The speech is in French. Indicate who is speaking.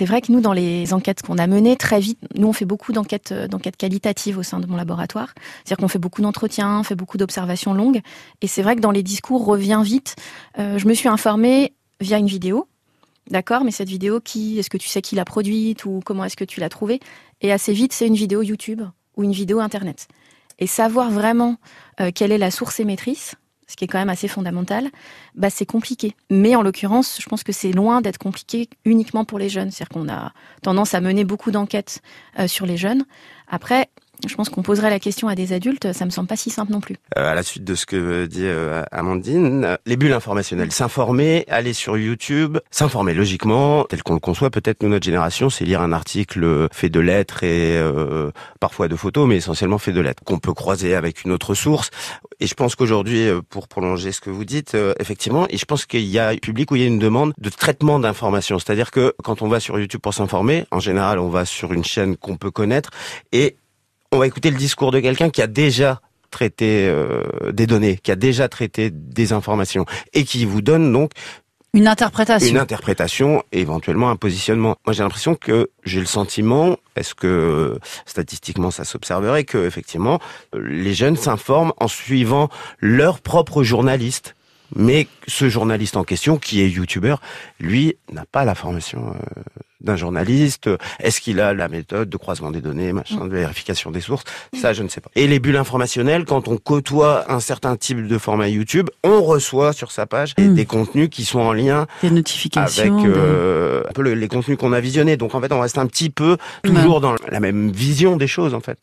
Speaker 1: c'est vrai que nous, dans les enquêtes qu'on a menées, très vite, nous, on fait beaucoup d'enquêtes, d'enquêtes qualitatives au sein de mon laboratoire. C'est-à-dire qu'on fait beaucoup d'entretiens, on fait beaucoup d'observations longues. Et c'est vrai que dans les discours, revient vite. je me suis informée via une vidéo. D'accord, mais cette vidéo, qui est-ce que tu sais qui l'a produite ou comment est-ce que tu l'as trouvée? Et assez vite, c'est une vidéo YouTube ou une vidéo Internet. Et savoir vraiment quelle est la source émettrice, ce qui est quand même assez fondamental, bah c'est compliqué. Mais en l'occurrence, je pense que c'est loin d'être compliqué uniquement pour les jeunes. C'est-à-dire qu'on a tendance à mener beaucoup d'enquêtes euh, sur les jeunes. Après, je pense qu'on poserait la question à des adultes, ça me semble pas si simple non plus.
Speaker 2: Euh, à la suite de ce que dit euh, Amandine, les bulles informationnelles, s'informer, aller sur YouTube, s'informer logiquement, tel qu'on le conçoit, peut-être nous, notre génération, c'est lire un article fait de lettres et euh, parfois de photos, mais essentiellement fait de lettres, qu'on peut croiser avec une autre source. Et je pense qu'aujourd'hui, pour prolonger ce que vous dites, effectivement, et je pense qu'il y a un public où il y a une demande de traitement d'informations. C'est-à-dire que quand on va sur YouTube pour s'informer, en général, on va sur une chaîne qu'on peut connaître et on va écouter le discours de quelqu'un qui a déjà traité euh, des données, qui a déjà traité des informations et qui vous donne donc
Speaker 3: une interprétation.
Speaker 2: Une interprétation, éventuellement un positionnement. Moi, j'ai l'impression que j'ai le sentiment, est-ce que statistiquement ça s'observerait, que effectivement les jeunes s'informent en suivant leur propre journaliste. Mais ce journaliste en question, qui est youtubeur, lui n'a pas la formation euh, d'un journaliste Est-ce qu'il a la méthode de croisement des données, machin, de vérification des sources Ça, je ne sais pas. Et les bulles informationnelles, quand on côtoie un certain type de format YouTube, on reçoit sur sa page hmm. des contenus qui sont en lien
Speaker 3: des notifications
Speaker 2: avec euh, un peu les contenus qu'on a visionnés. Donc en fait, on reste un petit peu toujours dans la même vision des choses en fait.